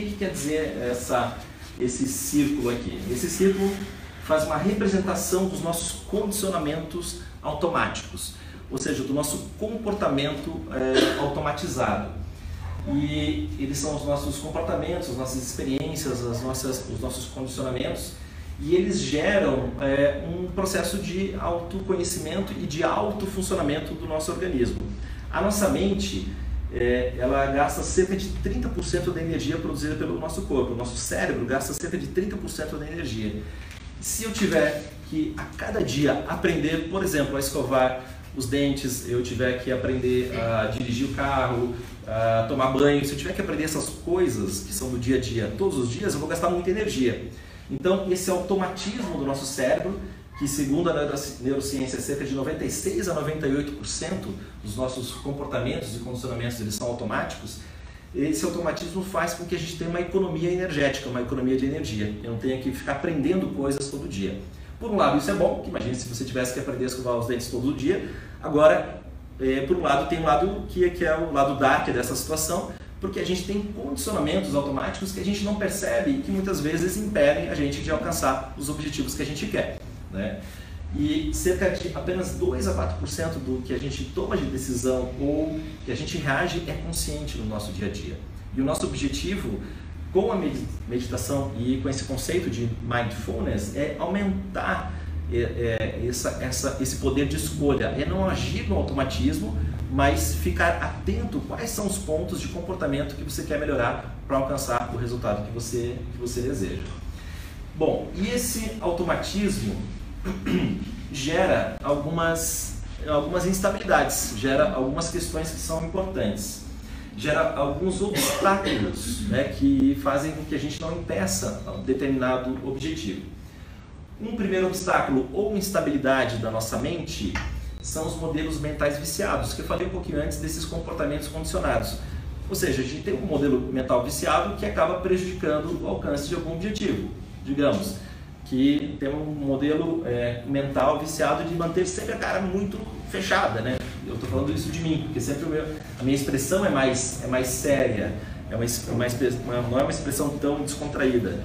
que, que quer dizer essa, esse círculo aqui? Esse círculo faz uma representação dos nossos condicionamentos automáticos, ou seja, do nosso comportamento é, automatizado. E eles são os nossos comportamentos, as nossas experiências, as nossas, os nossos condicionamentos, e eles geram é, um processo de autoconhecimento e de autofuncionamento do nosso organismo. A nossa mente, é, ela gasta cerca de 30% da energia produzida pelo nosso corpo. O nosso cérebro gasta cerca de 30% da energia. Se eu tiver que a cada dia aprender, por exemplo, a escovar os dentes, eu tiver que aprender a dirigir o carro, a tomar banho, se eu tiver que aprender essas coisas que são do dia a dia todos os dias, eu vou gastar muita energia. Então, esse automatismo do nosso cérebro, que segundo a neurociência é cerca de 96 a 98% dos nossos comportamentos e condicionamentos eles são automáticos, esse automatismo faz com que a gente tenha uma economia energética, uma economia de energia. Eu não tenha que ficar aprendendo coisas todo dia. Por um lado, isso é bom, que imagine se você tivesse que aprender a escovar os dentes todo dia. Agora, é, por um lado, tem um lado que, que é o lado dark dessa situação, porque a gente tem condicionamentos automáticos que a gente não percebe e que muitas vezes impedem a gente de alcançar os objetivos que a gente quer. Né? E cerca de apenas 2 a 4% do que a gente toma de decisão ou que a gente reage é consciente no nosso dia a dia. E o nosso objetivo com a meditação e com esse conceito de mindfulness é aumentar é, é, essa, essa, esse poder de escolha, é não agir no automatismo, mas ficar atento quais são os pontos de comportamento que você quer melhorar para alcançar o resultado que você, que você deseja. Bom, e esse automatismo gera algumas, algumas instabilidades, gera algumas questões que são importantes gera alguns obstáculos né, que fazem com que a gente não impeça um determinado objetivo. Um primeiro obstáculo ou instabilidade da nossa mente são os modelos mentais viciados, que eu falei um pouquinho antes desses comportamentos condicionados. Ou seja, a gente tem um modelo mental viciado que acaba prejudicando o alcance de algum objetivo. Digamos que tem um modelo é, mental viciado de manter sempre a cara muito fechada, né? Eu estou falando isso de mim, porque sempre meu, a minha expressão é mais, é mais séria, é uma, uma, não é uma expressão tão descontraída.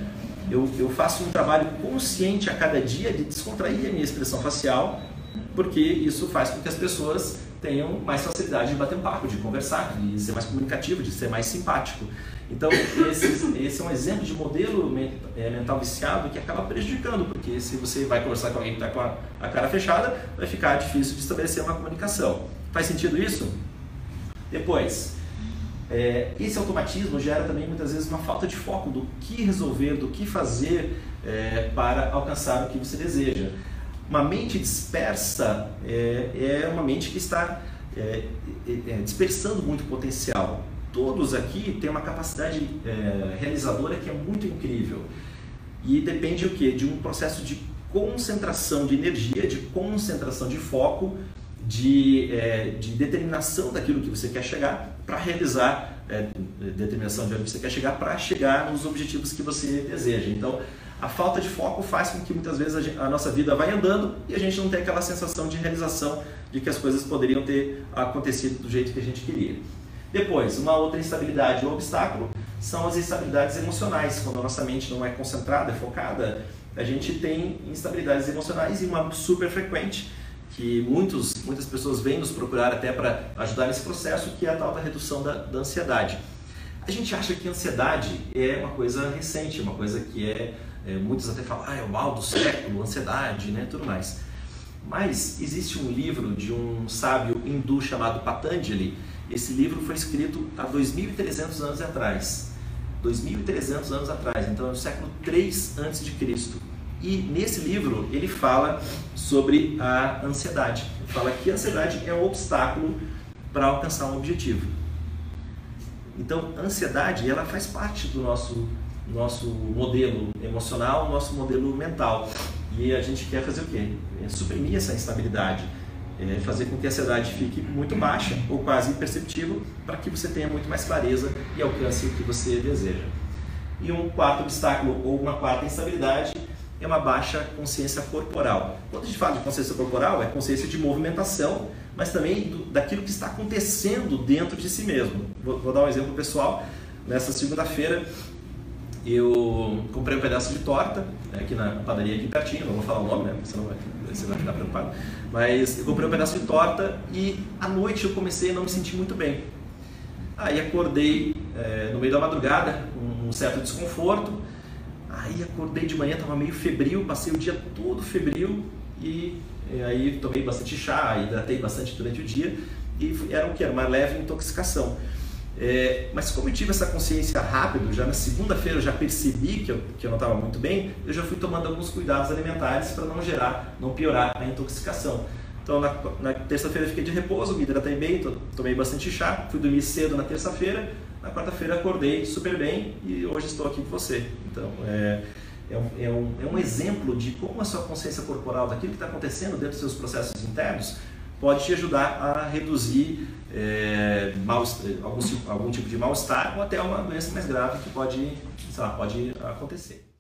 Eu, eu faço um trabalho consciente a cada dia de descontrair a minha expressão facial, porque isso faz com que as pessoas tenham mais facilidade de bater um papo, de conversar, de ser mais comunicativo, de ser mais simpático. Então, esse, esse é um exemplo de modelo é, mental viciado que acaba prejudicando, porque se você vai conversar com alguém que está com a, a, cara fechada, vai ficar difícil de estabelecer uma comunicação. Faz sentido isso? Depois, é, esse automatismo gera também muitas vezes uma falta de foco do que resolver, do que fazer é, para alcançar o que você deseja. Uma mente dispersa é, é uma mente que está é, é, dispersando muito potencial todos aqui têm uma capacidade é, realizadora que é muito incrível. E depende o quê? De um processo de concentração de energia, de concentração de foco, de, é, de determinação daquilo que você quer chegar para realizar, é, determinação de onde você quer chegar para chegar nos objetivos que você deseja. Então, a falta de foco faz com que muitas vezes a, gente, a, nossa vida vai andando e a gente não tem aquela sensação de realização de que as coisas poderiam ter acontecido do jeito que a gente queria. Depois, uma outra instabilidade ou obstáculo são as instabilidades emocionais. Quando a nossa mente não é concentrada, é focada, a gente tem instabilidades emocionais e uma super frequente que muitos, muitas pessoas vêm nos procurar até para ajudar nesse processo, que é a tal da redução da, da ansiedade. A gente acha que ansiedade é uma coisa recente, uma coisa que é, é muitos até falam, ah, é o mal do século, ansiedade, né, tudo mais. Mas existe um livro de um sábio hindu chamado Patanjali, esse livro foi escrito há 2.300 anos atrás. 2.300 anos atrás, então é século 3 antes de Cristo. E nesse livro ele fala sobre a ansiedade. Ele fala que a ansiedade é um obstáculo para alcançar um objetivo. Então, a ansiedade ela faz parte do nosso nosso modelo emocional, nosso modelo mental. E a gente quer fazer o quê? É suprimir essa instabilidade é, fazer com que a ansiedade fique muito baixa ou quase imperceptível para que você tenha muito mais clareza e alcance o que você deseja. E um quarto obstáculo ou uma quarta instabilidade é uma baixa consciência corporal. Quando a gente fala de consciência corporal, é consciência de movimentação, mas também do, daquilo que está acontecendo dentro de si mesmo. Vou, vou dar um exemplo pessoal. Nessa segunda-feira eu comprei um pedaço de torta né, aqui na padaria aqui pertinho, não vou falar o nome, né? Você não vai, você vai ficar preocupado. Mas eu comprei um pedaço de torta e à noite eu comecei a não me sentir muito bem. Aí acordei é, no meio da madrugada, com um certo desconforto. Aí acordei de manhã, estava meio febril, passei o dia todo febril e, e aí tomei bastante chá, hidratei bastante durante o dia e era o que? Era uma leve intoxicação. É, mas como eu tive essa consciência rápido, já na segunda-feira eu já percebi que eu, que eu não estava muito bem, eu já fui tomando alguns cuidados alimentares para não gerar, não piorar a intoxicação. Então na, na terça-feira fiquei de repouso, me hidratei bem, to, tomei bastante chá, fui dormir cedo na terça-feira, na quarta-feira acordei super bem e hoje estou aqui com você. Então é, é, um, é, um, é um exemplo de como a sua consciência corporal, daquilo que está acontecendo dentro dos seus processos internos, pode te ajudar a reduzir é, mal, algum, algum tipo de mal-estar ou até uma doença mais grave que pode, lá, pode acontecer.